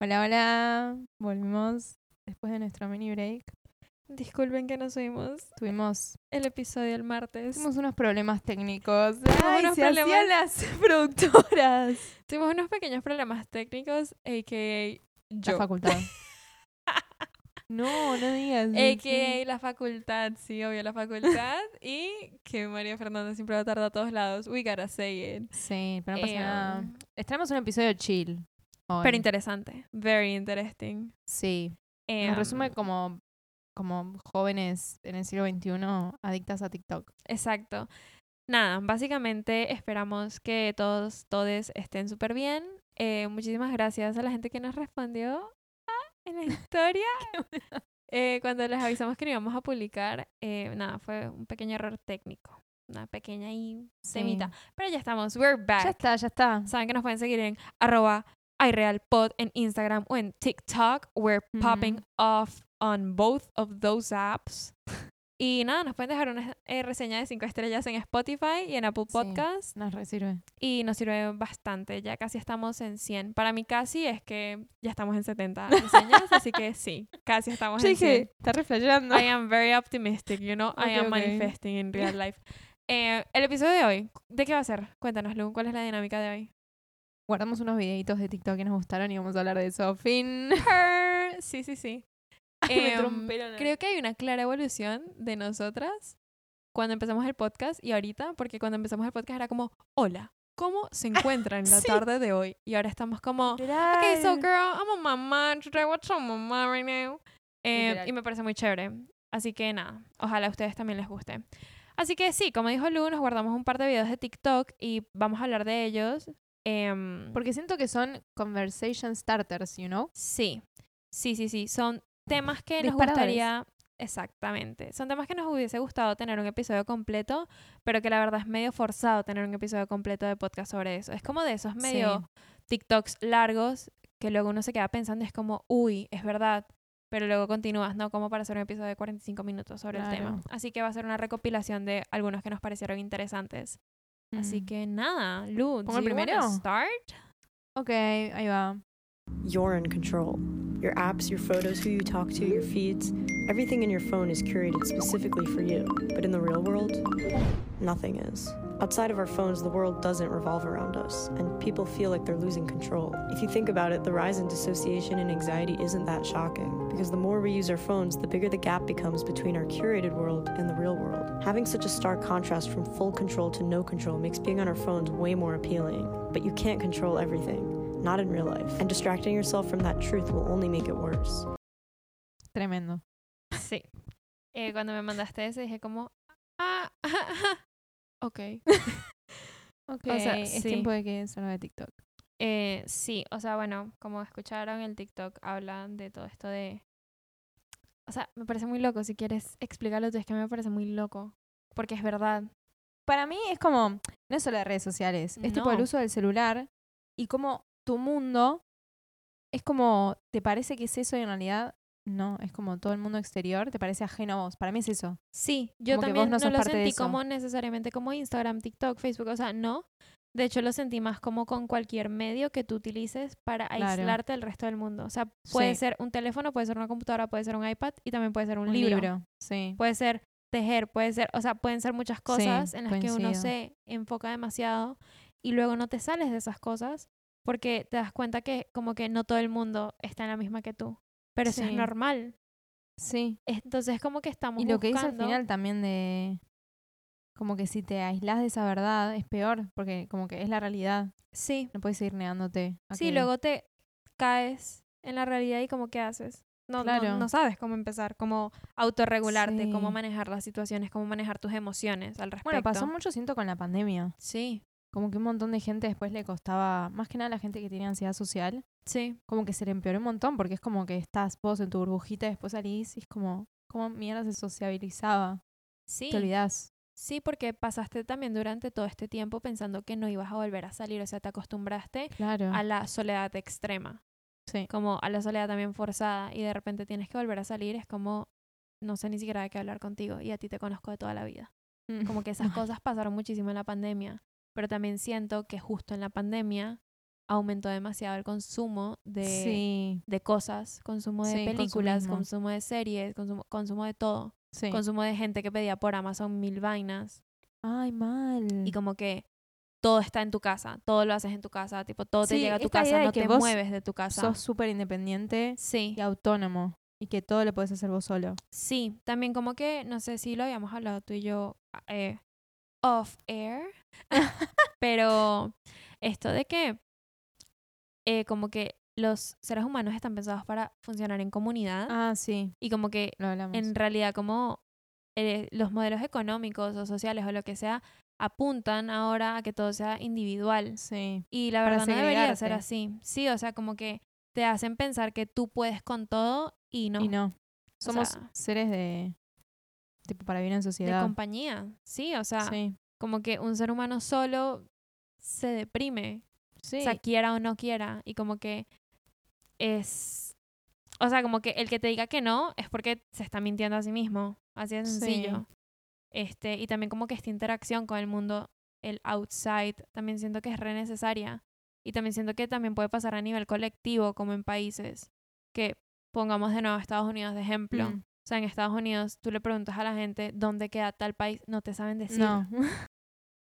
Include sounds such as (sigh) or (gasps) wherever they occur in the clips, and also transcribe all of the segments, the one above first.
Hola, hola. Volvimos después de nuestro mini break. Disculpen que nos subimos Tuvimos, el episodio el martes. tuvimos unos problemas técnicos. Tuvimos Ay, unos se problemas. las (laughs) productoras. Tuvimos unos pequeños problemas técnicos, a.k.a. La yo. facultad. (laughs) no, no digas. A.k.a. la facultad, sí, obvio, la facultad. (laughs) y que María Fernanda siempre va a tardar a todos lados. We gotta say it. Sí, pero no pasa Eh, nada. um, Les traemos un episodio chill. Pero interesante. Very interesting. Sí. Eh, Nos resume como, como jóvenes en el siglo XXI adictas a TikTok. Exacto. Nada, básicamente esperamos que todos, todes estén súper bien. Eh, muchísimas gracias a la gente que nos respondió ah, en la (laughs) historia. Eh, cuando les avisamos que no íbamos a publicar, eh, nada, fue un pequeño error técnico. Una pequeña ahí semita. Sí. Pero ya estamos, we're back. Ya está, ya está. Saben que nos pueden seguir en arroba iRealPod en Instagram o en TikTok. We're popping off on both of those apps. Y nada, nos pueden dejar una eh, reseña de 5 estrellas en Spotify y en Apple Sí. Podcast. Nos resirve. Y nos sirve bastante. Ya casi estamos en 100. Para mí casi es que ya estamos en 70 reseñas. (laughs) así que sí, casi estamos Yo en 100. dije, está reflejando. I am very optimistic, you know. I am manifesting in real life. Eh, el episodio de hoy, ¿de qué va a ser? Cuéntanos, Lu, ¿cuál es la dinámica de hoy? Guardamos unos videitos de TikTok que nos gustaron y vamos a hablar de eso. Fin. (laughs) Sí, sí, sí. (laughs) Me Em, creo que hay una clara evolución de nosotras cuando empezamos el podcast y ahorita, porque cuando empezamos el podcast era como, hola, ¿cómo se (laughs) encuentran en la Sí. tarde de hoy? Y ahora estamos como, Literal. okay, so girl, I'm a today what's a mama right now? Eh, y me parece muy chévere. Así que nada, ojalá a ustedes también les guste. Así que sí, como dijo Lu, nos guardamos un par de videos de TikTok y vamos a hablar de ellos. Em, Porque siento que son conversation starters, you know? Sí, sí, sí, sí. Son temas que nos gustaría. Exactamente. Son temas que nos hubiese gustado tener un episodio completo, pero que la verdad es medio forzado tener un episodio completo de podcast sobre eso. Es como de esos medio TikToks largos que luego uno se queda pensando, es como, uy, es verdad. Pero luego continúas, ¿no? Como para hacer un episodio de 45 minutos sobre el tema. Claro. Así que va a ser una recopilación de algunos que nos parecieron interesantes. Así Mm. que nada, Lu, ¿Pongo el primero? start? Ok, ahí va. You're in control. Your apps, your photos, who you talk to, your feeds, everything in your phone is curated specifically for you. But in the real world, nothing is. Outside of our phones, the world doesn't revolve around us, and people feel like they're losing control. If you think about it, the rise in dissociation and anxiety isn't that shocking, because the more we use our phones, the bigger the gap becomes between our curated world and the real world. Having such a stark contrast from full control to no control makes being on our phones way more appealing. But you can't control everything not in real life. And distracting yourself from that truth will only make it worse. Tremendo. Sí. Eh, cuando me mandaste ese dije como, ah, (laughs) ok. (laughs) Ok, O sea, es sí. tiempo de que salga de TikTok. Eh, sí, o sea, bueno, como escucharon el TikTok, hablan de todo esto de... O sea, me parece muy loco, si quieres explicarlo tú, es que me parece muy loco, porque es verdad. Para mí es como, no es solo de redes sociales, es tipo el No. uso del celular y como tu mundo es como, ¿te parece que es eso y en realidad no? Es como todo el mundo exterior, ¿te parece ajeno a vos? Para mí es eso. Sí, yo Como también no no, lo sentí como necesariamente como Instagram, TikTok, Facebook, o sea, no. De hecho, lo sentí más como con cualquier medio que tú utilices para Claro. aislarte del resto del mundo. O sea, puede Sí. ser un teléfono, puede ser una computadora, puede ser un iPad y también puede ser un, Un libro. libro. Sí. Puede ser tejer, puede ser, o sea, pueden ser muchas cosas en las que uno se enfoca demasiado y luego no te sales de esas cosas porque te das cuenta que como que no todo el mundo está en la misma que tú. Pero eso es normal. Sí. Entonces como que estamos Y lo que dice al final también de como que si te aislás de esa verdad es peor, porque como que es la realidad. Sí, No puedes seguir negándote. a sí, que- luego te caes en la realidad y como qué haces. No, no- Claro. no, sabes cómo empezar, cómo autorregularte, cómo manejar las situaciones, cómo manejar tus emociones al respecto. Bueno, pasó mucho, siento, con la pandemia. Sí, Como que un montón de gente después le costaba, más que nada la gente que tiene ansiedad social, sí. como que se le empeoró un montón, porque es como que estás vos en tu burbujita y después salís y es como, como mierda se sociabilizaba. Sí. Te olvidás. Sí, porque pasaste también durante todo este tiempo pensando que no ibas a volver a salir, o sea, te acostumbraste Claro. a la soledad extrema, Sí. como a la soledad también forzada y de repente tienes que volver a salir, es como no sé ni siquiera de qué hablar contigo y a ti te conozco de toda la vida. Como que (laughs) esas cosas pasaron muchísimo en la pandemia, pero también siento que justo en la pandemia aumentó demasiado el consumo de, sí, de cosas, consumo de Sí, películas, consumismo. consumo de series, consumo, consumo de todo, sí. consumo de gente que pedía por Amazon mil vainas Ay, mal. y como que todo está en tu casa, todo lo haces en tu casa, tipo todo te llega a tu casa, no te mueves de tu casa. Sos súper independiente Sí, y autónomo. Y que todo lo puedes hacer vos solo. sí, también como que, no sé si lo habíamos hablado tú y yo eh, off air, (laughs) pero esto de que eh, como que los seres humanos están pensados para funcionar en comunidad Ah, sí, y como que en realidad como eh, los modelos económicos o sociales o lo que sea apuntan ahora a que todo sea individual. Sí, Y la verdad no debería ser así. Sí, o sea, como que te hacen pensar que tú puedes con todo y no. y no. Somos sea- seres de. Tipo, para vivir en De sociedad. compañía. Sí, o sea, sí, como que un ser humano solo se deprime. sí. O sea, quiera o no quiera. Y como que es... O sea, como que el que te diga que no es porque se está mintiendo a sí mismo. Así de Sí. sencillo. Este, y también como que esta interacción con el mundo, el outside, también siento que es re necesaria. Y también siento que también puede pasar a nivel colectivo, como en países. Que pongamos de nuevo a Estados Unidos de ejemplo. Mm. O sea, en Estados Unidos tú le preguntas a la gente dónde queda tal país, no te saben decir. no, (laughs)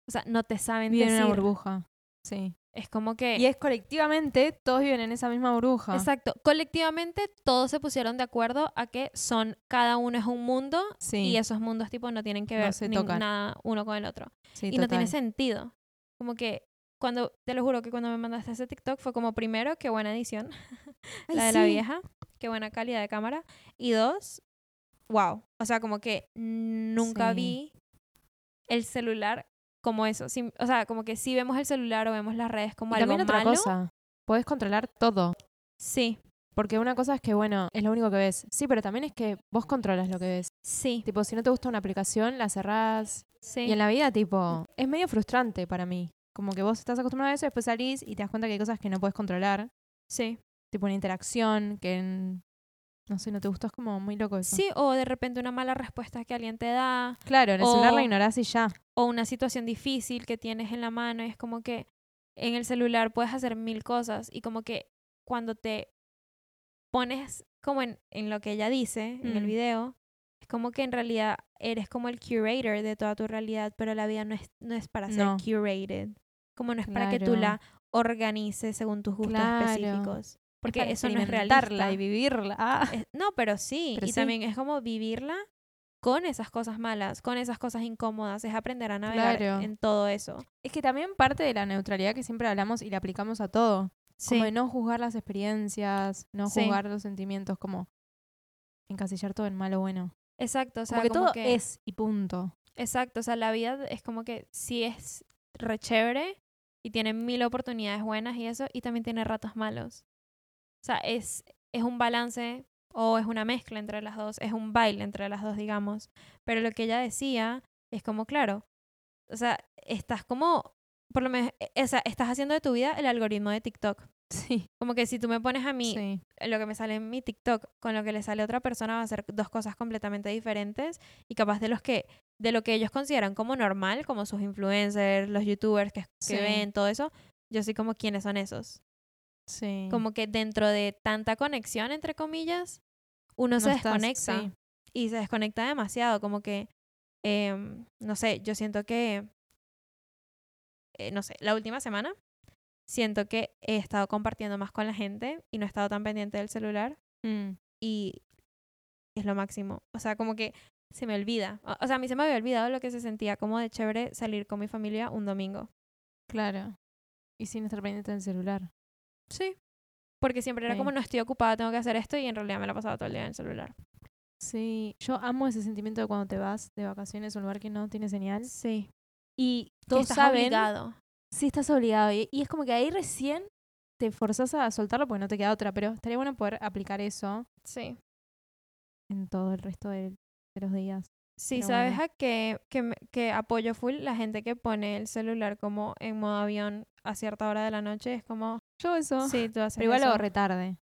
O sea, no te saben viven en decir. una burbuja. Sí. Es como que... Y es colectivamente, todos viven en esa misma burbuja. Exacto. Colectivamente todos se pusieron de acuerdo a que son, cada uno es un mundo Sí. y esos mundos tipo no tienen que No ver se tocan. nada uno con el otro. sí, y no tiene sentido. Como que cuando, te lo juro que cuando me mandaste ese TikTok fue como primero, qué buena edición, (laughs) Ay, la de la vieja, qué buena calidad de cámara. Y dos, wow. O sea, como que nunca vi el celular como eso. Sí, o sea, como que si vemos el celular o vemos las redes como Y algo también otra malo. cosa. Podés controlar todo. Sí, Porque una cosa es que, bueno, es lo único que ves. Sí, pero también es que vos controlas lo que ves. sí, Tipo, si no te gusta una aplicación, la cerrás. sí. Y en la vida, tipo, es medio frustrante para mí. Como que vos estás acostumbrado a eso, después salís y te das cuenta que hay cosas que no puedes controlar. Sí. Tipo una interacción que, en- no sé, no te gustó. Es como muy loco eso. Sí, o de repente una mala respuesta que alguien te da, Claro, en el celular la O- ignorás y ya. o una situación difícil que tienes en la mano. Es como que en el celular puedes hacer mil cosas y como que cuando te pones como en, en lo que ella dice en el Mm. video, es como que en realidad eres como el curator de toda tu realidad, pero la vida no es, no es para ser No. curated. Como no es para que tú la organices según tus gustos Claro. específicos. Porque para eso no es realista. y vivirla. Ah. Es- no, pero sí. Pero y sí. también es como vivirla con esas cosas malas, con esas cosas incómodas. Es aprender a navegar Claro. en todo eso. Es que también parte de la neutralidad que siempre hablamos y la aplicamos a todo. Sí. Como de no juzgar las experiencias, no Sí. juzgar los sentimientos, como encasillar todo en malo o bueno. Exacto. O sea, como que como todo que- es y punto. Exacto. O sea, la vida es como que sí es re chévere y tiene mil oportunidades buenas y eso, y también tiene ratos malos. O sea, es, es un balance o es una mezcla entre las dos, es un baile entre las dos, digamos. Pero lo que ella decía es como, claro, o sea, estás como, por lo menos, eh, o sea, estás haciendo de tu vida el algoritmo de TikTok. (laughs) Sí. Como que si tú me pones a mí sí. lo que me sale en mi TikTok con lo que le sale a otra persona va a ser dos cosas completamente diferentes y capaz de los que de lo que ellos consideran como normal, como sus influencers, los youtubers que, que Sí. ven todo eso, yo soy como quiénes son esos. Sí. Como que dentro de tanta conexión entre comillas, uno se estás- desconecta sí. y se desconecta demasiado, como que em, no sé, yo siento que eh, no sé, la última semana siento que he estado compartiendo más con la gente y no he estado tan pendiente del celular Mm. y es lo máximo. O sea, como que se me olvida. O o sea, a mí se me había olvidado lo que se sentía como de chévere salir con mi familia un domingo. Claro. Y sin estar pendiente del celular. Sí. Porque siempre era Sí. como no estoy ocupada, tengo que hacer esto y en realidad me la pasaba todo el día en el celular. Sí. Yo amo ese sentimiento de cuando te vas de vacaciones a un lugar que no tiene señal. Sí. Y todos estás saben. obligado. Sí, estás obligado. Y, y es como que ahí recién te forzás a soltarlo porque no te queda otra. Pero estaría bueno poder aplicar eso Sí. en todo el resto de, de los días. Sí, Pero ¿sabes bueno. a qué que, que apoyo full? La gente que pone el celular como en modo avión a cierta hora de la noche. Es como, Yo eso. sí, tú haces pero igual lo hago retarde.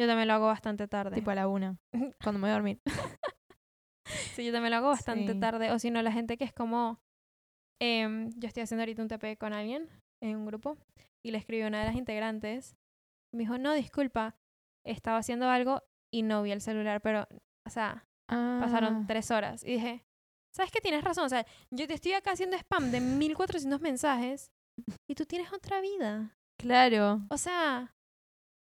Yo también lo hago bastante tarde. Tipo a la una. (laughs) cuando me voy a dormir. Sí, yo también lo hago bastante Sí. tarde. O si no, la gente que es como. em, yo estoy haciendo ahorita un TP con alguien en un grupo. y le escribí a una de las integrantes. Me dijo, no, disculpa, estaba haciendo algo y no vi el celular, pero, o sea, pasaron Ah, tres horas. Y dije, ¿sabes qué? Tienes razón. O sea, yo te estoy acá haciendo spam de 1400 mensajes y tú tienes otra vida. Claro. O sea,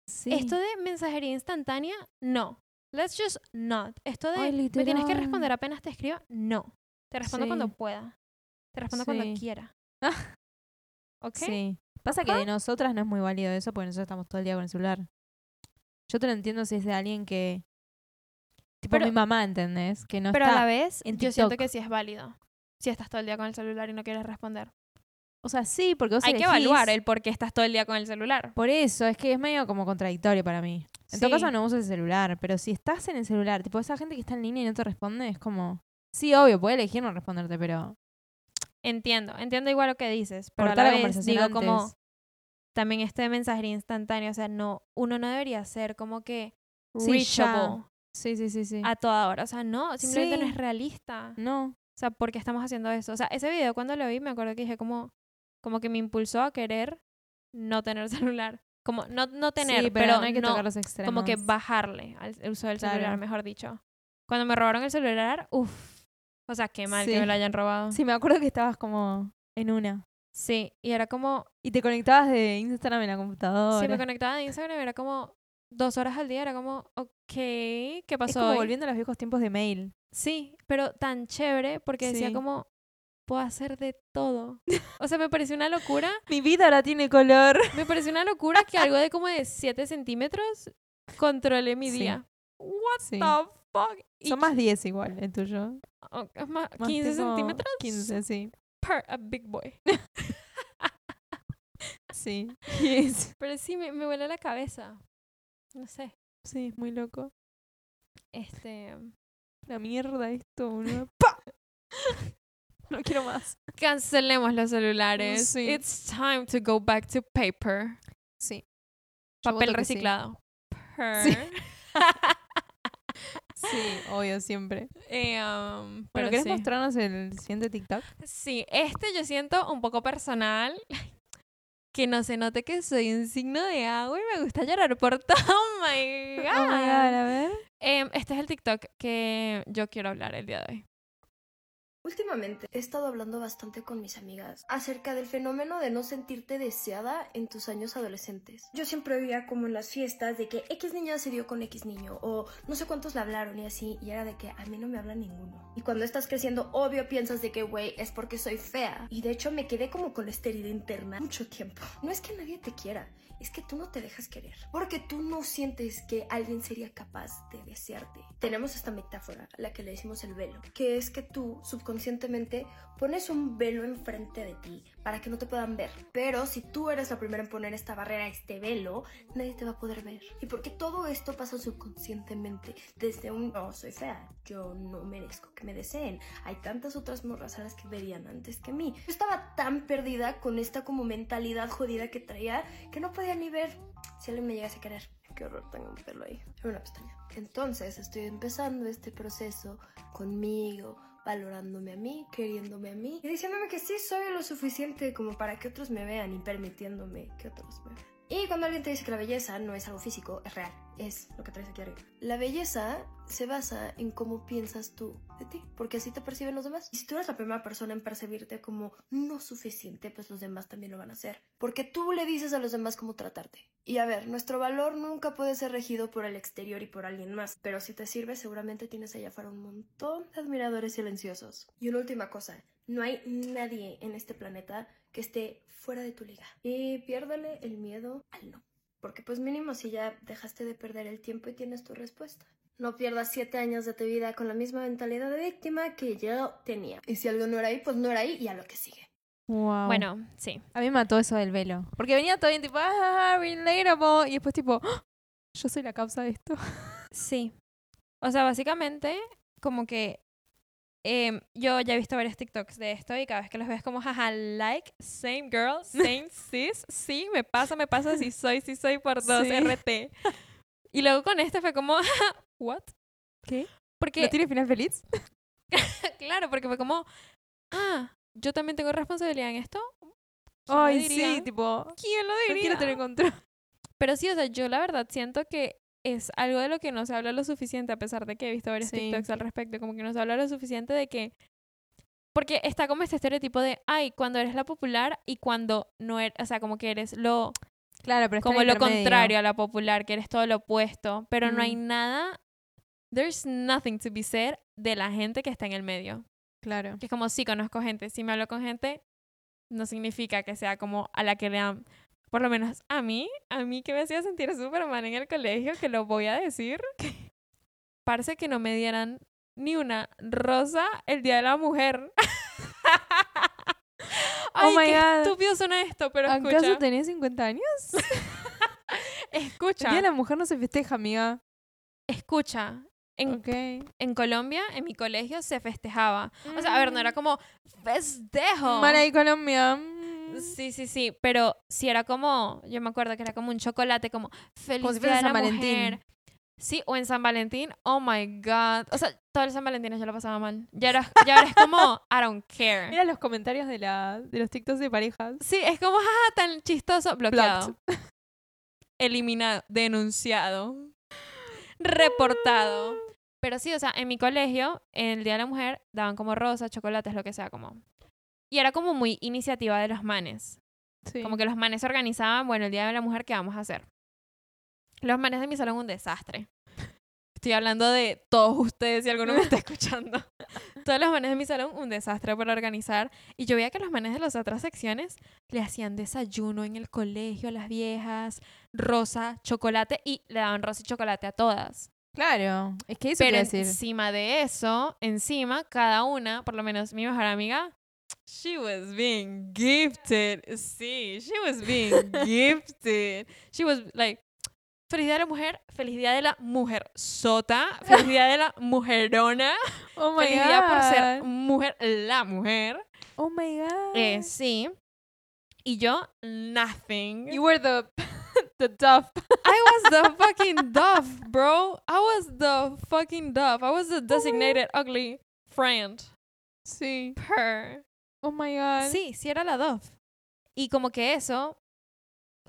Sí. esto de mensajería instantánea, no. Let's just not. Esto de Ay, me tienes que responder apenas te escriba, no. Te respondo cuando pueda. Te respondo cuando quiera. (laughs) ¿Ok? Sí. Pasa que de nosotras no es muy válido eso porque nosotros estamos todo el día con el celular. Yo te lo entiendo si es de alguien que. Tipo Pero- mi mamá, ¿entendés? Que no Pero a la vez, yo siento que sí es válido. Si estás todo el día con el celular y no quieres responder. O sea, sí, porque vos Hay que evaluar el por qué estás todo el día con el celular. Por eso, es que es medio como contradictorio para mí. En todo Sí. caso no uso el celular, pero si estás en el celular, tipo esa gente que está en línea y no te responde, es como... Sí, obvio, puede elegir no responderte, pero... Entiendo, entiendo igual lo que dices, pero cortar a la vez digo como también este mensajería instantánea, o sea, no, uno no debería ser como que Sí, reachable Sí, sí, sí, sí. a toda hora, o sea, no, simplemente no es realista. No. O sea, ¿por qué estamos haciendo eso? O sea, ese video cuando lo vi me acuerdo que dije como como que me impulsó a querer no tener (laughs) celular. Como no no tener, sí, pero, no hay que no- tocar los extremos. como que bajarle al uso del celular, mejor dicho. Cuando me robaron el celular, uff. O sea, qué mal que Sí. me lo hayan robado. Sí, me acuerdo que estabas como en una. Sí, y era como, Y te conectabas de Instagram en la computadora. si me conectaba de Instagram, era como dos horas al día, era como, ok, ¿qué es pasó como hoy? volviendo a los viejos tiempos de mail. Sí, pero tan chévere porque decía Sí. como, puedo hacer de todo. O sea, me pareció una locura, (laughs) Mi vida ahora tiene color. me pareció una locura que algo de como de 7 centímetros controle mi Sí. día. What Sí. the fuck? Y Son más 10 igual, el tuyo. es más, Más 15 tipo centímetros 15, sí. per a big boy. (laughs) Sí. Yes. Pero sí, me, me vuela la cabeza. No sé. Sí, es muy loco. Este. La mierda esto, boludo. (laughs) No quiero más. Cancelemos los celulares. Sí. It's time to go back to paper. Sí. Papel reciclado. Sí. (laughs) Sí, obvio, siempre. Eh, um, pero ¿querés sí. mostrarnos el siguiente TikTok? Sí, este yo siento un poco personal. (laughs) Que no se note que soy un signo de agua y me gusta llorar por todo. (laughs) Oh my god. Oh my god, a ver. Em, este es el TikTok que yo quiero hablar el día de hoy. Últimamente he estado hablando bastante con mis amigas acerca del fenómeno de no sentirte deseada en tus años adolescentes. Yo siempre veía como en las fiestas de que X niña se dio con X niño o no sé cuántos le hablaron y así y era de que a mí no me habla ninguno. Y cuando estás creciendo obvio piensas de que güey es porque soy fea y de hecho me quedé como con esta herida interna mucho tiempo. No es que nadie te quiera, es que tú no te dejas querer. Porque tú no sientes que alguien sería capaz de desearte. Tenemos esta metáfora, la que le decimos el velo, que es que tú subconscientemente pones un velo enfrente de ti para que no te puedan ver. Pero si tú eres la primera en poner esta barrera, este velo, nadie te va a poder ver. Y porque todo esto pasa subconscientemente, desde un no soy fea, yo no merezco que me deseen. Hay tantas otras morras a las que verían antes que mí. Yo estaba tan perdida con esta como mentalidad jodida que traía que no podía ni ver si alguien me llegase a querer. Qué horror, tengo un pelo ahí. En una pestaña. Entonces estoy empezando este proceso conmigo, valorándome a mí, queriéndome a mí y diciéndome que sí soy lo suficiente como para que otros me vean y permitiéndome que otros me vean. Y cuando alguien te dice que la belleza no es algo físico, es real, es lo que traes aquí arriba. La belleza se basa en cómo piensas tú de ti, porque así te perciben los demás. Y si tú eres la primera persona en percibirte como no suficiente, pues los demás también lo van a hacer, porque tú le dices a los demás cómo tratarte. Y a ver, nuestro valor nunca puede ser regido por el exterior y por alguien más, pero si te sirve seguramente tienes allá afuera un montón de admiradores silenciosos. Y una última cosa, no hay nadie en este planeta que esté fuera de tu liga. Y piérdale el miedo al no. Porque pues mínimo si ya dejaste de perder el tiempo y tienes tu respuesta. No pierdas siete años de tu vida con la misma mentalidad de víctima que yo tenía. Y si algo no era ahí, pues no era ahí y a lo que sigue. Wow. Bueno, sí. A mí me mató eso del velo. Porque venía todo bien tipo, ah, relatable. Y después tipo, "Ah, yo soy la causa de esto. Sí. O sea, básicamente, como que em, yo ya he visto varios TikToks de esto y cada vez que los veo es como, jaja, like, same girl, (laughs) same sis, sí, me pasa, me pasa, sí soy, sí soy por dos, Sí. RT. Y luego con este fue como, what? ¿Qué? Porque, ¿No tiene final feliz? (laughs) claro, porque fue como, ah, yo también tengo responsabilidad en esto. ¿Quién lo Ay, sí, tipo, ¿Quién lo no diría? quiero tener control. Pero sí, o sea, yo la verdad siento que es algo de lo que no se habla lo suficiente, a pesar de que he visto varios Sí. TikToks al respecto, como que no se habla lo suficiente de que... Porque está como este estereotipo de, ay, cuando eres la popular y cuando no eres, o sea, como que eres lo, Claro, pero como lo contrario a la popular, que eres todo lo opuesto, pero no hay nada, there's nothing to be said de la gente que está en el medio. Claro. Que es como, sí, conozco gente, si me hablo con gente, no significa que sea como a la que le dan, por lo menos a mí, a mí que me hacía sentir súper mal en el colegio, que lo voy a decir, (laughs) parece que no me dieran ni una rosa el Día de la Mujer. (laughs) Ay, Oh my qué God. estúpido suena esto, pero ¿Acaso escucha, tenés 50 años? (laughs) escucha, El Día de la Mujer no se festeja, amiga. escucha. En, Ok. en Colombia, en mi colegio, se festejaba. O sea, a ver, no era como festejo. Mal ahí, Colombia. Sí, sí, sí, pero sí era como, yo me acuerdo que era como un chocolate, como feliz Como si fuera de la San Valentín. mujer. Sí, o en San Valentín, oh my god. O sea, todo el San Valentín yo lo pasaba mal. Ya era, ya ahora es como, I don't care. Mira los comentarios de, la, de los TikToks de parejas. Sí, es como, jaja, tan chistoso. Bloqueado. Eliminado. Denunciado. Reportado. Pero sí, o sea, en mi colegio, en el Día de la Mujer, daban como rosas, chocolates, lo que sea, como. Y era como muy iniciativa de los manes. Sí. Como que los manes organizaban, bueno, el Día de la Mujer, ¿qué vamos a hacer? Los manes de mi salón un desastre. Estoy hablando de todos ustedes, si alguno me está (laughs) escuchando. Todos los manes de mi salón, un desastre para organizar. Y yo veía que los manes de las otras secciones le hacían desayuno en el colegio a las viejas, rosa, chocolate, y le daban rosa y chocolate a todas. Claro. Es que eso Pero decir. encima de eso, encima, cada una, por lo menos mi mejor amiga, she was being gifted. Sí, she was being (laughs) gifted. She was like, feliz día de la mujer, feliz día de la mujer sota, feliz día de la mujerona, Oh my feliz día por ser mujer, la mujer. Oh my God. Eh, sí. Y yo, nothing. You were the, (laughs) the duff. I was the (laughs) fucking duff, bro. I was the fucking duff. I was the designated ugly friend. Sí. Per. Oh my God. Sí, sí era la duff. Y como que eso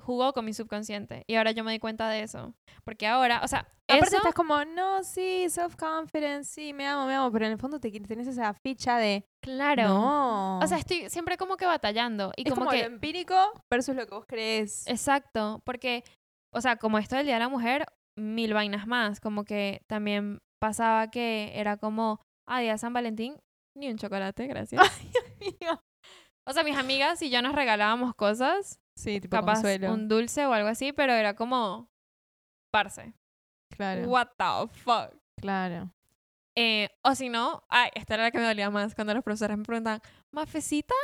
jugó con mi subconsciente. Y ahora yo me di cuenta de eso. Porque ahora, o sea, Aparte eso... estás como, no, sí, self-confidence, sí, me amo, me amo, pero en el fondo te tenés esa ficha de, Claro. no. O sea, estoy siempre como que batallando. Y es como, como, que... lo empírico versus lo que vos crees. Exacto. Porque, o sea, como esto del Día de la Mujer, mil vainas más. Como que también pasaba que era como, ah, Día de San Valentín, ni un chocolate, gracias. (laughs) O sea, mis amigas y yo nos regalábamos cosas, Sí, tipo capaz consuelo. un dulce o algo así, pero era como, parce, Claro, what the fuck. claro. Eh, o si no, ay, esta era la que me dolía más cuando los profesores me preguntaban, Mafecita,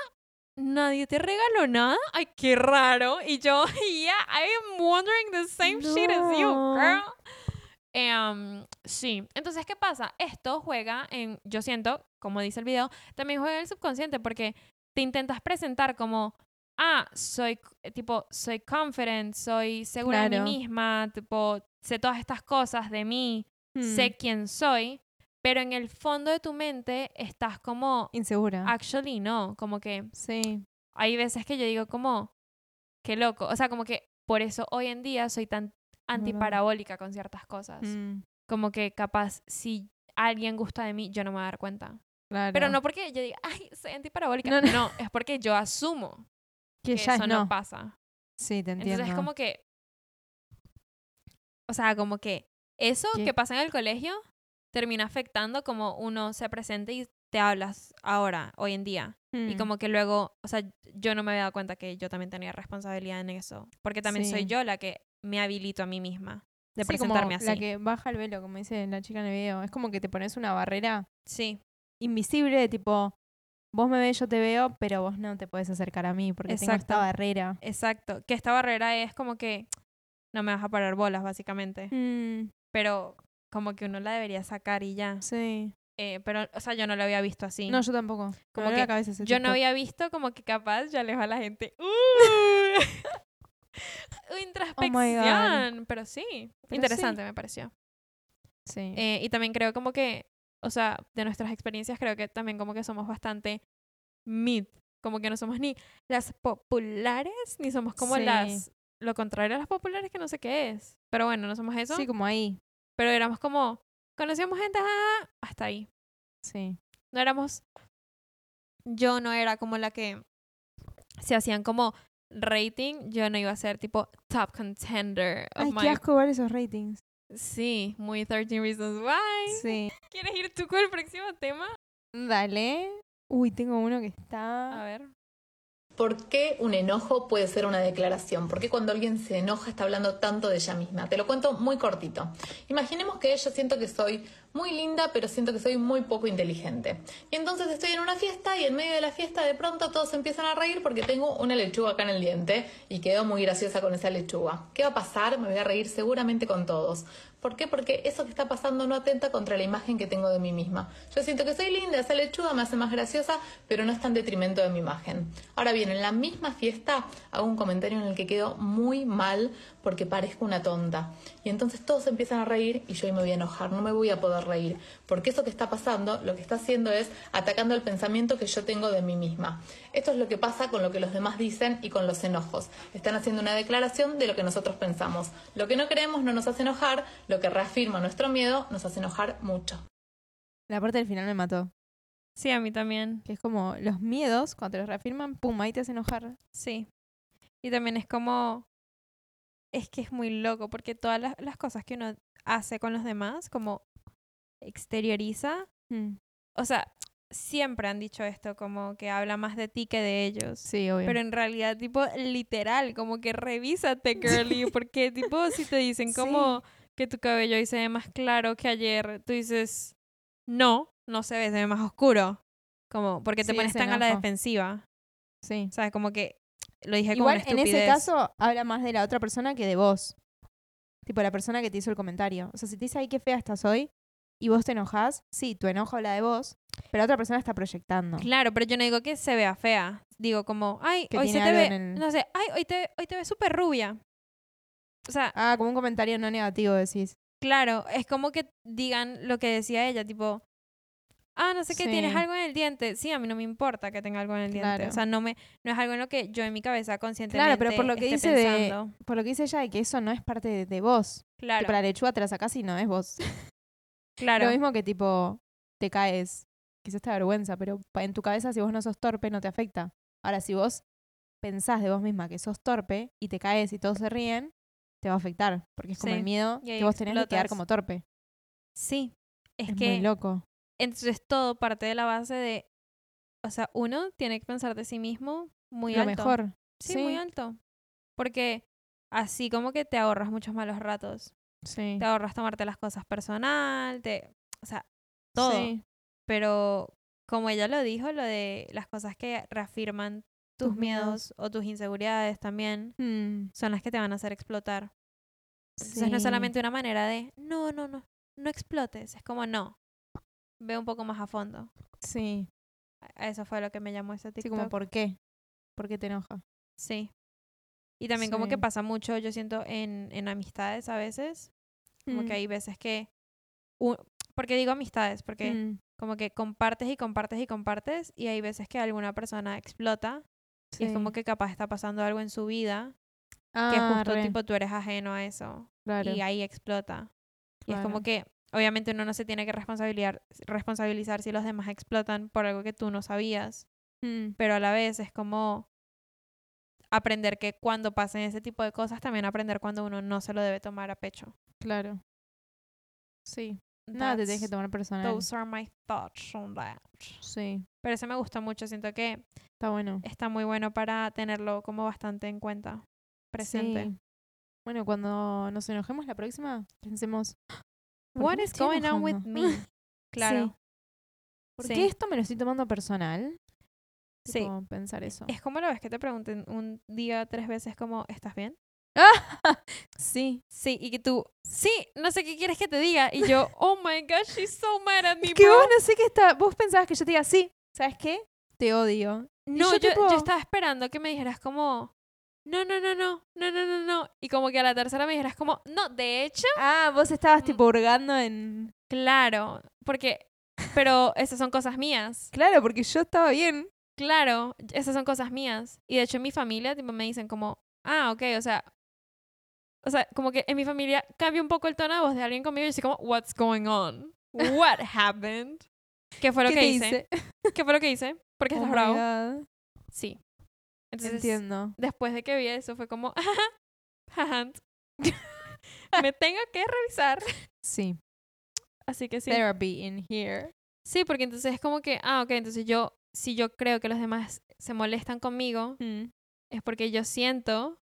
¿nadie te regaló nada? Ay, qué raro. Y yo, (laughs) yeah, I am wondering the same shit as you, girl. Em, sí, entonces, ¿qué pasa? Esto juega en, yo siento, como dice el video, también juega el subconsciente porque te intentas presentar como, ah, soy, eh, tipo, soy confident, soy segura de Claro. mí misma, tipo, sé todas estas cosas de mí, Hmm. sé quién soy, pero en el fondo de tu mente estás como, Insegura. actually no, como que sí. hay veces que yo digo como, qué loco, o sea, como que por eso hoy en día soy tan antiparabólica con ciertas cosas, Mm, como que capaz si alguien gusta de mí, yo no me voy a dar cuenta. Claro. Pero no porque yo diga, ay, soy antiparabólica, No, no, no. es porque yo asumo que que ya eso no. no pasa. Sí, te entiendo. Entonces es como que, o sea, como que eso ¿Qué? que pasa en el colegio termina afectando como uno se presenta y te hablas ahora, hoy en día. Y Mm, como que luego, o sea, yo no me había dado cuenta que yo también tenía responsabilidad en eso. Porque también soy Sí. yo la que me habilito a mí misma de sí, como presentarme así. La que baja el velo, como dice la chica en el video. Es como que te pones una barrera Sí, invisible de tipo, vos me ves, yo te veo, pero vos no te puedes acercar a mí porque tengo esta Exacto. barrera. exacto. Que esta barrera es como que no me vas a parar bolas, básicamente. Mm, Pero como que uno la debería sacar y ya. sí. Eh, pero, o sea, yo no lo había visto así. No, yo tampoco. Como que la Yo no había visto como que capaz yo alejo a la gente. ¡Uh! (laughs) Introspección. pero sí, Pero interesante me pareció. Sí. Eh, y también creo como que, o sea, de nuestras experiencias creo que también como que somos bastante mid Como que no somos ni las populares, ni somos como Sí. las... Lo contrario a las populares que no sé qué es. Pero bueno, no somos eso. Sí, como ahí. Pero éramos como... Conocíamos gente hasta ahí. Sí. No éramos... Yo no era como la que... Se hacían como rating. Yo no iba a ser tipo top contender of Ay, my... qué asco ver esos ratings. Sí, muy 13 Reasons Why. Sí. ¿Quieres ir tú con el próximo tema? Dale. Uy, tengo uno que A está... ver. ¿Por qué un enojo puede ser una declaración? ¿Por qué cuando alguien se enoja está hablando tanto de ella misma? Te lo cuento muy cortito. Imaginemos que yo siento que soy muy linda, pero siento que soy muy poco inteligente. Y entonces estoy en una fiesta y en medio de la fiesta de pronto todos empiezan a reír porque tengo una lechuga acá en el diente y quedo muy graciosa con esa lechuga. ¿Qué va a pasar? Me voy a reír seguramente con todos. ¿Por qué? Porque eso que está pasando no atenta contra la imagen que tengo de mí misma. Yo siento que soy linda, esa lechuga me hace más graciosa, pero no está en detrimento de mi imagen. Ahora bien, en la misma fiesta hago un comentario en el que quedo muy mal porque parezco una tonta. Y entonces todos empiezan a reír y yo ahí me voy a enojar, no me voy a poder reír. Porque eso que está pasando, lo que está haciendo es atacando el pensamiento que yo tengo de mí misma. Esto es lo que pasa con lo que los demás dicen y con los enojos. Están haciendo una declaración de lo que nosotros pensamos. Lo que no queremos no nos hace enojar, lo que reafirma nuestro miedo nos hace enojar mucho. La parte del final me mató. Sí, a mí también. Que es como los miedos, cuando te los reafirman, pum, ahí te hace enojar. Sí. Y también es como... Es que es muy loco porque todas las, las cosas que uno hace con los demás, como exterioriza, Mm. o sea, siempre han dicho esto, como que habla más de ti que de ellos. Sí, obvio. Pero en realidad, tipo, literal, como que revísate, girly, porque, tipo, si te dicen (laughs) como que tu cabello hoy se ve más claro que ayer, tú dices, no, no se ve, se ve más oscuro. Como, porque te Sí, pones tan a la defensiva. sí. O sea, como que lo dije como Igual una en ese caso habla más de la otra persona que de vos. Tipo la persona que te hizo el comentario. O sea, si te dice, ay, qué fea estás hoy, y vos te enojas, sí, tu enojo habla de vos, pero la otra persona está proyectando. Claro, pero yo no digo que se vea fea. Digo como, ay, Que hoy se te ve, el- no sé, ay, hoy te, hoy te ves súper rubia. O sea, Ah, como un comentario no negativo decís. claro, es como que digan lo que decía ella, tipo, ah, no sé qué, tienes algo en el diente. Sí, a mí no me importa que tenga algo en el diente. Claro. O sea, no me, no es algo en lo que yo en mi cabeza conscientemente Claro, pero por lo que dice de- pensando. Por lo que dice ella de que eso no es parte de, de vos. Claro, Tipo, la lechuga te la sacás y no es vos. (laughs) claro. Lo mismo que tipo, te caes. Quizás te vergüenza, pero en tu cabeza si vos no sos torpe no te afecta. Ahora, si vos pensás de vos misma que sos torpe y te caes y todos se ríen, te va a afectar. Porque es como Sí, el miedo que vos tenés de quedar explotas. como torpe. Sí, es, Es, que muy loco. entonces todo parte de la base de, o sea, uno tiene que pensar de sí mismo muy Lo alto. mejor. Sí, muy alto. Porque así como que te ahorras muchos malos ratos. Sí. Te ahorras tomarte las cosas personal, te, o sea, todo. Sí. Pero como ella lo dijo, lo de las cosas que reafirman tus, miedos, o tus inseguridades también Mm, son las que te van a hacer explotar. Entonces no es sí. solamente una manera de, no, no, no, no explotes. Es como, no, ve un poco más a fondo. Sí. Eso fue lo que me llamó ese TikTok. Sí, como ¿por qué? ¿Por qué te enoja? Sí. Y también como que Sí. pasa mucho, yo siento, en, en amistades a veces. Como que Mm, hay veces que... u- porque digo amistades, porque mm, como que compartes y compartes y compartes y hay veces que alguna persona explota y es como sí. que capaz está pasando algo en su vida que Ah, justo re, tipo tú eres ajeno a eso claro, y ahí explota. Y es como que obviamente uno no se tiene que responsabilizar, responsabilizar si los demás explotan por algo que tú no sabías, Mm, pero a la vez es como aprender que cuando pasen ese tipo de cosas también aprender cuando uno no se lo debe tomar a pecho. claro. Sí. Nada te tienes que tomar personal. Those are my thoughts on that. Sí. Pero ese me gusta mucho, siento que Está bueno. está muy bueno para tenerlo como bastante en cuenta, presente. Sí. Bueno, cuando nos enojemos la próxima, pensemos. ¿por qué What is going on with enojando? me? (laughs) Claro. Sí. ¿Por Sí. qué esto me lo estoy tomando personal? Sí. Tipo, pensar eso. Es como la vez que te pregunten un día tres veces como, ¿estás bien? (laughs) sí. Sí, y que tú, sí, no sé qué quieres que te diga. Y yo, (laughs) oh my gosh, she's so mad at me, que vos no sé qué está. Vos pensabas que yo te diga sí. ¿Sabes qué? Te odio. No, yo yo, yo tipo- estaba esperando que me dijeras como, no, no, no, no, no, no, no, no. Y como que a la tercera me dijeras como, no, de hecho, Ah, vos estabas Mm. tipo hurgando en. claro, porque, pero esas son cosas mías. Claro, porque yo estaba bien. Claro, esas son cosas mías. Y de hecho en mi familia tipo, me dicen como, ah, ok, o sea, o sea, como que en mi familia cambia un poco el tono de voz de alguien conmigo y yo como, what's going on? What happened? ¿Qué fue lo ¿Qué que hice? hice? (laughs) ¿Qué fue lo que hice? ¿Por qué Oh estás bravo? God. Sí. Entonces, Entiendo. después de que vi eso fue como, (laughs) (laughs) me tengo que revisar. Sí. Así que sí. Therapy in here. Sí, porque entonces es como que, ah, ok, entonces yo, si yo creo que los demás se molestan conmigo, Mm. es porque yo siento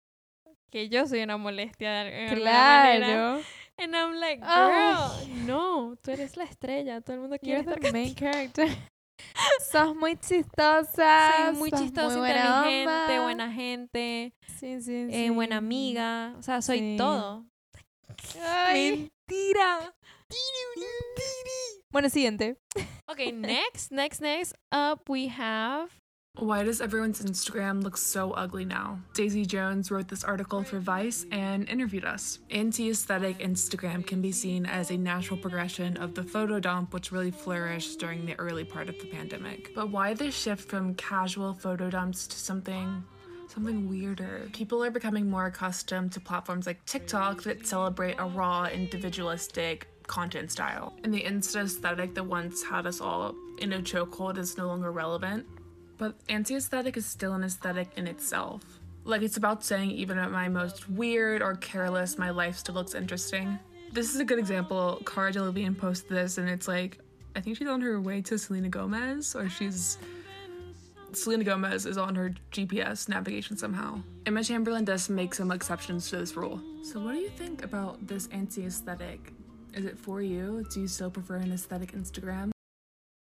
que yo soy una molestia de alguna manera. Claro. And I'm like, girl, no, tú eres la estrella, todo el mundo quiere You're estar the main character. (laughs) Sos muy chistosa. Soy muy sos chistosa, buena inteligente, buena gente, Sí, sí, eh, buena sí. amiga, o sea, soy Sí. todo. Ay. Mentira. Bueno, siguiente. Okay, next, next, next up we have Why does everyone's Instagram look so ugly now? Daisy Jones wrote this article for Vice and interviewed us. Anti aesthetic Instagram can be seen as a natural progression of the photo dump, which really flourished during the early part of the pandemic. But why this shift from casual photo dumps to something something weirder. People are becoming more accustomed to platforms like TikTok that celebrate a raw, individualistic content style. And the Insta aesthetic that once had us all in a chokehold is no longer relevant. But anti aesthetic is still an aesthetic in itself. Like, it's about saying, even at my most weird or careless, my life still looks interesting. This is a good example. Cara Delevingne posted this, and it's like, I think she's on her way to Selena Gomez, or she's. Selena Gomez is on her GPS navigation somehow. Emma Chamberlain does make some exceptions to this rule. So, what do you think about this anti aesthetic? Is it for you? Do you still prefer an aesthetic Instagram?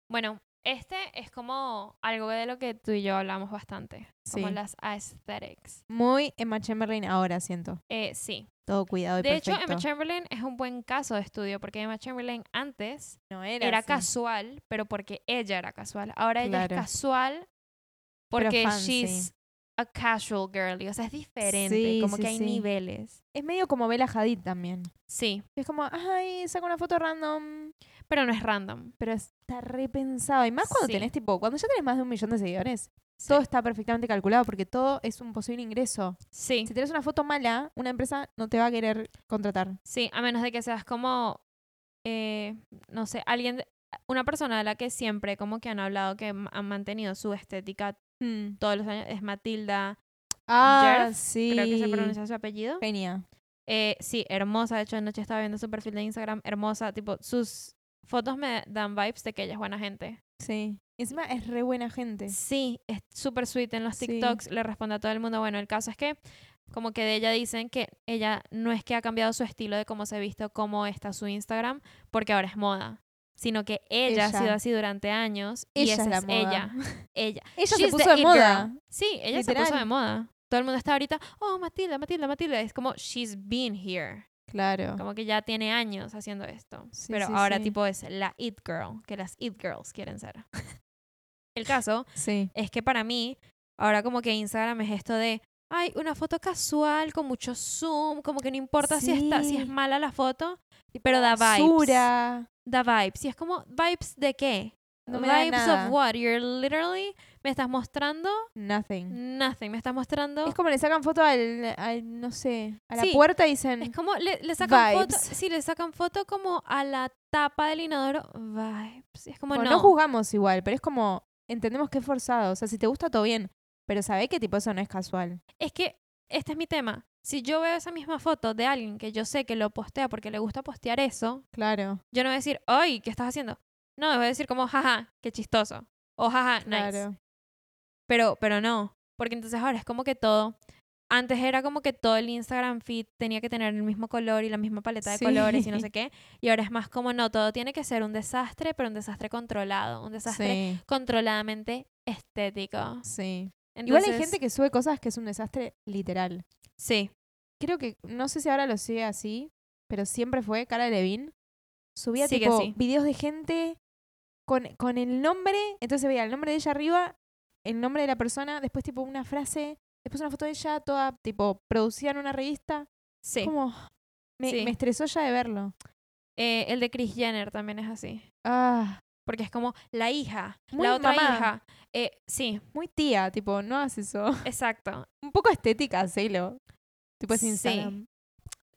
Bueno, este es como algo de lo que tú y yo hablamos bastante, como Sí. las aesthetics. Muy Emma Chamberlain ahora, siento. Eh, sí. Todo cuidado y De hecho. Emma Chamberlain es un buen caso de estudio porque Emma Chamberlain antes no era, casual, pero porque ella era casual. Ahora ella es casual porque she's a casual girly. O sea, es diferente. Sí, como sí, que hay sí. niveles. Es medio como Bella Hadid también. Sí, Es como, ay, saca una foto random. pero no es random. Pero está repensado. Y más cuando tenés tipo, cuando ya tenés más de un millón de seguidores, todo está perfectamente calculado porque todo es un posible ingreso. Sí, Si tenés una foto mala, una empresa no te va a querer contratar. sí, a menos de que seas como, eh, no sé, alguien, una persona de la que siempre como que han hablado que han mantenido su estética todos los años es Matilda, Ah, Jerf, sí. creo que se pronuncia su apellido. Genia. Eh, sí, hermosa. De hecho, anoche estaba viendo su perfil de Instagram. Hermosa. Tipo, sus fotos me dan vibes de que ella es buena gente. Sí. Encima es re buena gente. Sí, es súper sweet en los Sí. TikToks. Le responde a todo el mundo. Bueno, el caso es que, como que de ella dicen que ella no es que ha cambiado su estilo de cómo se ha visto, cómo está su Instagram, porque ahora es moda. Sino que ella, ha sido así durante años. y esa es la es moda. ella. Ella. (laughs) Ella se puso de moda. girl. Sí, ella se puso de moda. Todo el mundo está ahorita, oh, Matilda, Matilda, Matilda. Es como, she's been here. Claro. Como que ya tiene años haciendo esto. Sí, pero sí, ahora sí. tipo es la it girl, que las it girls quieren ser. (laughs) El caso Sí. es que para mí, ahora como que Instagram es esto de, ay, una foto casual con mucho zoom, como que no importa si, está, si es mala la foto, pero da vibes. Basura. Da vibes. Y es como, ¿vibes de qué? No me da vibes nada. of what? You're literally, me estás mostrando Nothing. nothing. Me estás mostrando... Es como le sacan foto al, al, no sé, a la Sí, puerta y dicen, Es como le, le sacan foto, Vibes. sí, le sacan foto como a la tapa del inodoro. Vibes. Es como Bueno, no. no juzgamos igual, pero es como, entendemos que es forzado. O sea, si te gusta, todo bien. Pero sabés que tipo eso no es casual. Es que este es mi tema. Si yo veo esa misma foto de alguien que yo sé que lo postea porque le gusta postear eso, Claro. yo no voy a decir, ¡ay! ¿Qué estás haciendo? No, voy a decir como, jaja, qué chistoso. O jaja, nice. Claro. Pero, pero no. Porque entonces ahora es como que todo. Antes era como que todo el Instagram feed tenía que tener el mismo color y la misma paleta de Sí. colores y no sé (laughs) qué. Y ahora es más como no, todo tiene que ser un desastre, pero un desastre controlado. Un desastre Sí, controladamente estético. sí. Igual hay gente que sube cosas que es un desastre literal. Sí, Creo que, no sé si ahora lo sigue así, pero siempre fue Cara Levin. Subía tipo videos de gente con, con el nombre, entonces veía el nombre de ella arriba, el nombre de la persona, después tipo una frase, después una foto de ella, toda tipo producida en una revista. sí. Como, me, Sí. me estresó ya de verlo. Eh, el de Kris Jenner también es así. Ah, Porque es como la hija, Muy la otra mamá. hija. Eh, sí, Muy tía, tipo, no hagas eso. (laughs) exacto. Un poco estética, hacelo. Tipo, es Sí.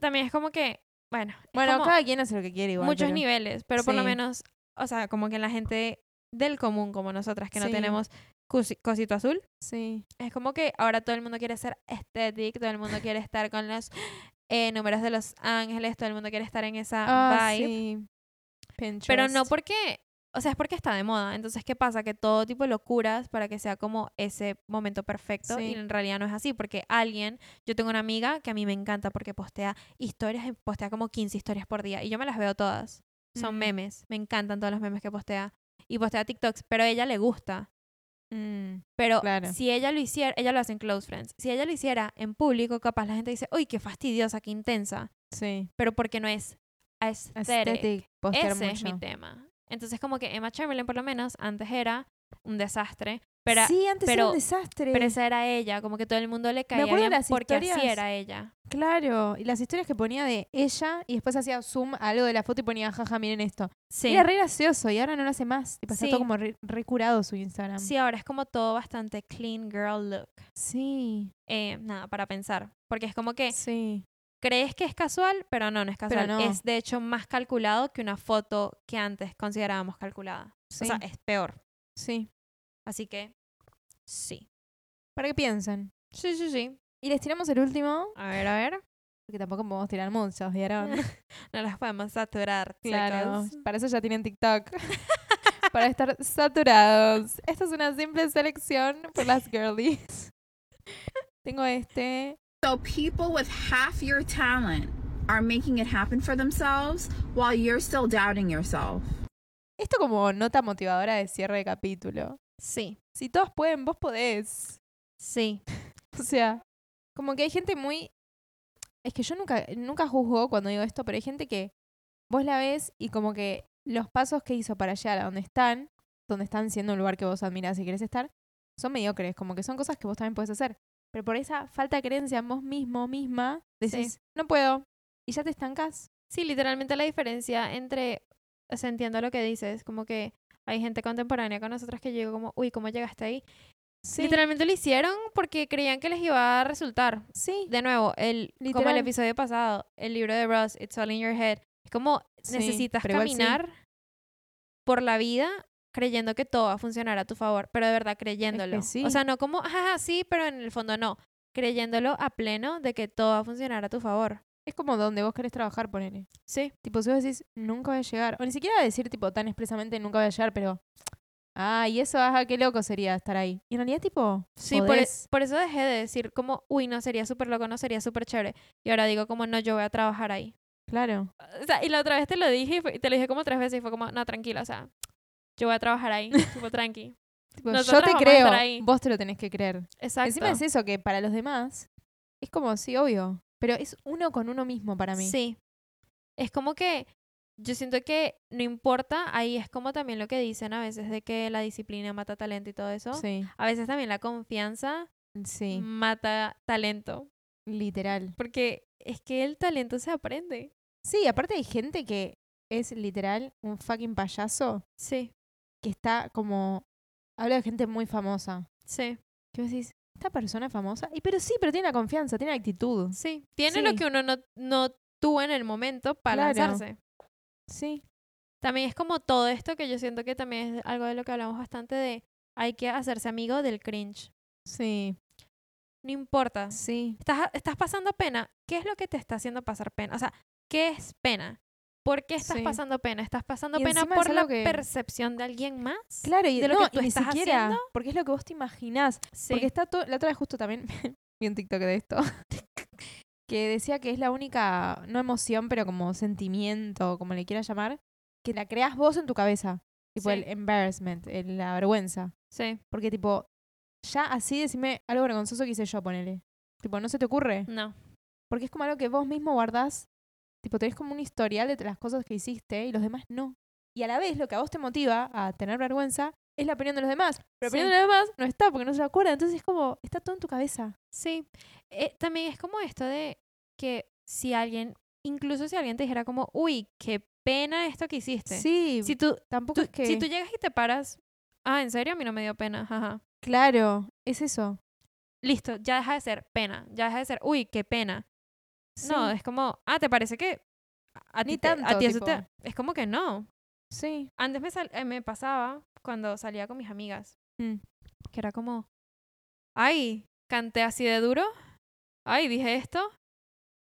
También es como que, bueno, Bueno, como cada quien hace lo que quiere igual. muchos pero- niveles, pero por lo menos, o sea, como que la gente del común, como nosotras, que no tenemos cosi- cosito azul, Sí. es como que ahora todo el mundo quiere ser estético, todo el mundo quiere estar con los (gasps) eh, números de los ángeles, todo el mundo quiere estar en esa Ah, vibe. sí. Pero no Pinterest. porque, o sea, es porque está de moda. Entonces, ¿qué pasa? Que todo tipo de locuras para que sea como ese momento perfecto Sí. y en realidad no es así, porque alguien, yo tengo una amiga que a mí me encanta porque postea historias, y postea como 15 historias por día y yo me las veo todas. Son Mm. memes, me encantan todos los memes que postea y postea TikToks, pero a ella le gusta. Mm, Pero Claro. si ella lo hiciera, ella lo hace en Close Friends. Si ella lo hiciera en público, capaz la gente dice, uy, qué fastidiosa, qué intensa. sí. Pero porque no es aesthetic. Aesthetic. Ese es mi tema. Entonces, como que Emma Chamberlain, por lo menos, antes era un desastre. Pero, sí, antes era un desastre. pero esa era ella, como que todo el mundo le caía bien las porque así historias- era ella. Claro. Y las historias que ponía de ella y después hacía zoom a algo de la foto y ponía, jaja, miren esto. Sí. Era re gracioso y ahora no lo hace más. Tipo, está Sí. todo como re, re curado su Instagram. Sí, ahora es como todo bastante clean girl look. Sí. Eh, nada, para pensar. Porque es como que Sí. Crees que es casual, pero no, no es casual. no. Es de hecho más calculado que una foto que antes considerábamos calculada. Sí. O sea, es peor. sí. Así que, sí. Para que piensen. Sí, sí, sí. Y les tiramos el último, A ver, a ver. porque tampoco podemos tirar muchos, ¿vieron? (laughs) No las podemos saturar, (laughs) claro. chicos. Para eso ya tienen TikTok. (laughs) Para estar saturados. Esta es una simple selección por las girlies. Tengo este. So people with half your talent are making it happen for themselves while you're still doubting yourself. Esto como nota motivadora de cierre de capítulo. Sí, Si todos pueden, vos podés. sí. (laughs) O sea, como que hay gente muy... Es que yo nunca, nunca juzgo cuando digo esto, pero hay gente que vos la ves y como que los pasos que hizo para llegar a donde están, donde están siendo un lugar que vos admirás y querés estar, son mediocres, como que son cosas que vos también podés hacer. Pero por esa falta de creencia en vos mismo, misma, decís, no puedo. Y ya te estancás. Sí, literalmente la diferencia entre, o sea, entiendo lo que dices, como que hay gente contemporánea con nosotras que llegó como, uy, ¿cómo llegaste ahí? Sí, Literalmente lo hicieron porque creían que les iba a resultar. sí, De nuevo, el, como el episodio pasado, el libro de Ross, It's All in Your Head, es como Sí, necesitas sí. caminar por la vida creyendo que todo va a funcionar a tu favor, pero de verdad creyéndolo. sí. O sea, no como, jaja, sí, pero en el fondo no. Creyéndolo a pleno de que todo va a funcionar a tu favor. Es como donde vos querés trabajar, ponele. Sí, Tipo, si vos decís, nunca voy a llegar. O ni siquiera decir, tipo, tan expresamente, nunca voy a llegar, pero... Ah, y eso, ajá, qué loco sería estar ahí. Y en realidad, tipo, sí, por, e- podés. por eso dejé de decir como, uy, no, sería súper loco, no, sería súper chévere. Y ahora digo como, no, yo voy a trabajar ahí. Claro. O sea, y la otra vez te lo dije y fue- te lo dije como tres veces y fue como, no, tranquila, o sea, yo voy a trabajar ahí, (laughs) tipo, tranqui. Tipo, yo te creo, vos te lo tenés que creer. Exacto. Encima es eso, que para los demás es como, sí, obvio. Pero es uno con uno mismo para mí. Sí. Es como que yo siento que no importa, ahí es como también lo que dicen a veces de que la disciplina mata talento y todo eso. Sí, A veces también la confianza sí, mata talento, literal. porque es que el talento se aprende. Sí, aparte hay gente que es literal un fucking payaso Sí, que está como... Hablo de gente muy famosa. sí, Que vos decís, esta persona es famosa. Y pero sí, pero tiene la confianza, tiene la actitud. sí. Tiene lo que uno no, no tuvo en el momento para Claro. lanzarse. Sí. También es como todo esto que yo siento que también es algo de lo que hablamos bastante de hay que hacerse amigo del cringe. Sí, No importa. sí. ¿Estás, estás pasando pena? ¿Qué es lo que te está haciendo pasar pena? O sea, ¿qué es pena? ¿Por qué estás Sí. pasando pena? ¿Estás pasando Y pena por la que- percepción de alguien más? Claro, y de lo no, que tú estás siquiera, haciendo. porque es lo que vos te imaginás. Sí. Porque está todo, la otra vez justo también (laughs) vi un TikTok de esto, (laughs) que decía que es la única, no emoción, pero como sentimiento, como le quieras llamar, que la creas vos en tu cabeza. Tipo Sí. el embarrassment, el- la vergüenza. Sí. Porque tipo, ya así decime algo vergonzoso que hice yo, ponele. Tipo, ¿no se te ocurre? No. Porque es como algo que vos mismo guardás. Tipo, tenés como un historial de las cosas que hiciste y los demás no. Y a la vez lo que a vos te motiva a tener vergüenza es la opinión de los demás. Pero la Sí. opinión de los demás no está porque no se lo acuerdan. Entonces es como, está todo en tu cabeza. Sí. Eh, también es como esto de que si alguien, incluso si alguien te dijera como, uy, qué pena esto que hiciste. Sí, Si tú, tampoco tú- es que... si tú llegas y te paras, ah, ¿en serio? A mí no me dio pena, jaja. Claro, es eso. Listo, ya deja de ser pena, ya deja de ser, uy, qué pena. No, es como, ah, ¿te parece que a Ni ti, te- a tanto, ti eso tipo. te- Es como que no. sí. Antes me, sal- eh, me pasaba cuando salía con mis amigas, Mm. que era como, ay, canté así de duro, ay, dije esto.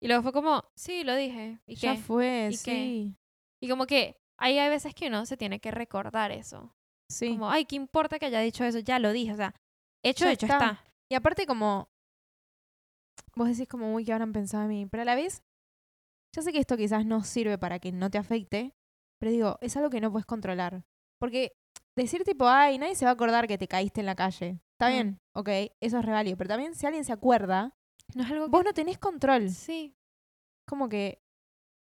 Y luego fue como, sí, lo dije. ¿Y Ya qué? fue, ¿Y qué? sí. Y como que ahí hay veces que uno se tiene que recordar eso. Sí. Como, ay, ¿qué importa que haya dicho eso? Ya lo dije, o sea, hecho, Ya hecho está. está. Y aparte como, vos decís como, uy, ¿qué habrán pensado de mí? Pero a la vez, yo sé que esto quizás no sirve para que no te afecte, pero digo, es algo que no puedes controlar. Porque decir tipo, ay, nadie se va a acordar que te caíste en la calle. Está Mm. bien, ok, eso es reválido. Pero también si alguien se acuerda, No es algo que... vos no tenés control. Sí. Como que...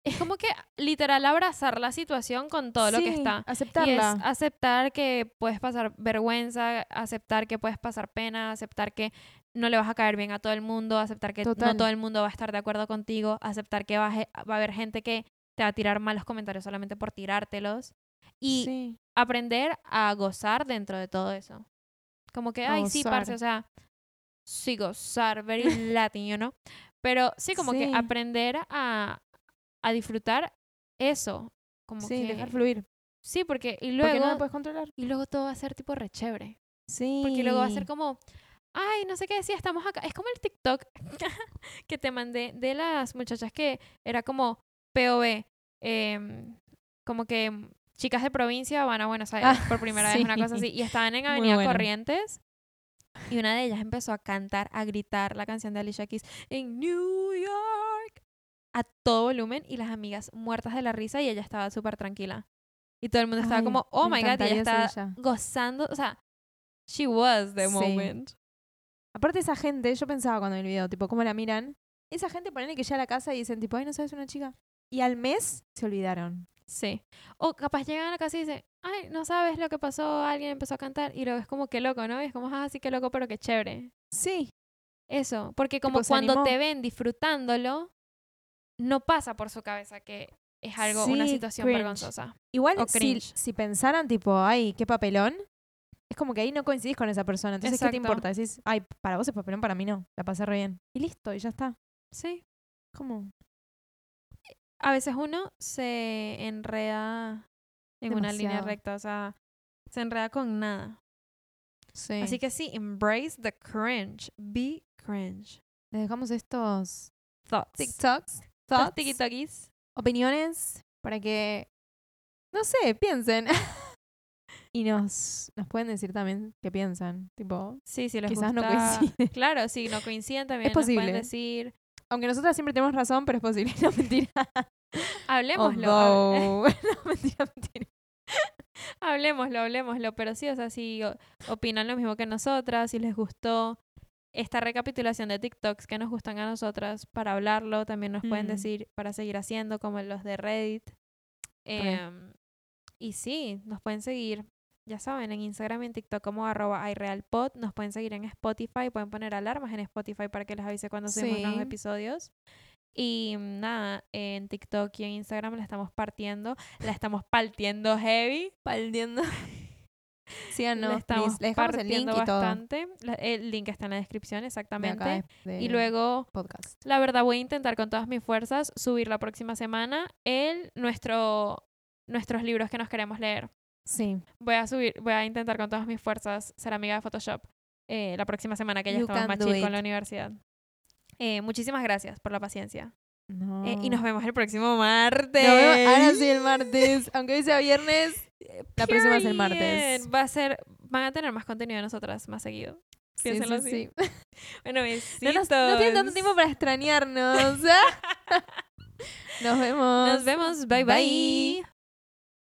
Es como que literal abrazar la situación con todo lo que está. Y Aceptarla. es aceptar que puedes pasar vergüenza, aceptar que puedes pasar pena, aceptar que no le vas a caer bien a todo el mundo, aceptar que Total. no todo el mundo va a estar de acuerdo contigo, aceptar que va a, ge- va a haber gente que te va a tirar malos comentarios solamente por tirártelos. Y sí. aprender a gozar dentro de todo eso. Como que, A ay, sí, parce, o sea, sí, gozar, very (laughs) Latin, you know? Pero sí, como que aprender a, a disfrutar eso. Como Sí, que, dejar fluir. Sí, porque y Porque luego, no lo puedes controlar. y luego todo va a ser tipo re chévere. Sí. Porque luego va a ser como, ay, no sé qué decía, estamos acá. Es como el TikTok (laughs) que te mandé de las muchachas que era como POV, em, como que chicas de provincia van a Buenos Aires Ah, por primera vez, una cosa sí. así. Y estaban en Avenida bueno. Corrientes. Y una de ellas empezó a cantar, a gritar la canción de Alicia Keys en New York a todo volumen y las amigas muertas de la risa y ella estaba súper tranquila. Y todo el mundo estaba Ay, como, oh my god, y ella estaba ella. gozando, o sea, she was the Sí. moment. Aparte esa gente, yo pensaba cuando vi el video, tipo, ¿cómo la miran? Esa gente ponele que llega a la casa y dicen, tipo, ay, ¿no sabes una chica? Y al mes se olvidaron. Sí. O capaz llegan a la casa y dicen, ay, no sabes lo que pasó, alguien empezó a cantar y luego es como que loco, ¿no? Y es como, ah, sí, que loco, pero qué chévere. Sí. Eso, porque como Tipo, cuando te ven disfrutándolo, no pasa por su cabeza que es algo, una situación cringe. vergonzosa. Igual O si, si pensaran, tipo, ay, qué papelón, es como que ahí no coincidís con esa persona. Entonces, ¿qué te importa? Decís, ay, para vos es papelón, para mí no. La pasé re bien. Y listo, y ya está. Sí. ¿Cómo? A veces uno se enreda en una línea recta, o sea, se enreda con nada. Sí. Así que sí, embrace the cringe. Be cringe. les dejamos estos Thoughts. TikToks, thoughts, tiki-tokis. opiniones, para que, no sé, piensen. (laughs) y nos, nos pueden decir también qué piensan. Tipo, Sí, sí, les Quizás no coinciden. (laughs) Claro, sí, no coinciden también. Es nos pueden posible. decir. aunque nosotras siempre tenemos razón, pero es posible. (laughs) No, mentira. Hablemoslo. Although- (laughs) no, mentira, mentira. Hablemoslo, hablemoslo. Pero sí, o sea, si opinan lo mismo que nosotras, si les gustó esta recapitulación de TikToks que nos gustan a nosotras, para hablarlo, también nos pueden Mm. decir para seguir haciendo, como los de Reddit. Re. Em, y sí, nos pueden seguir, ya saben, en Instagram y en TikTok como arroba iRealPod. Nos pueden seguir en Spotify, pueden poner alarmas en Spotify para que les avise cuando subimos nuevos Sí. episodios. Y mm, nada, en TikTok y en Instagram la estamos partiendo, la estamos partiendo heavy. Paldiendo. Síganos, la estamos please. Partiendo bastante. La- el link está en la descripción, de exactamente. acá, de y luego, podcast. la verdad, voy a intentar con todas mis fuerzas subir la próxima semana el, nuestro, nuestros libros que nos queremos leer. Sí. Voy a subir, voy a intentar con todas mis fuerzas ser amiga de Photoshop eh, la próxima semana que ya You estamos más chill con la universidad. Eh, muchísimas gracias por la paciencia. No. Eh, y nos vemos el próximo martes. Nos vemos ahora sí el martes. (laughs) Aunque hoy sea viernes, la próxima es el martes. Va a ser, van a tener más contenido de nosotras más seguido. Sí, Piénsenlo sí, así. sí. (laughs) Bueno, No, besitos. nos- no tienen tanto tiempo para extrañarnos. (laughs) Nos vemos. Nos vemos. bye. bye. Bye.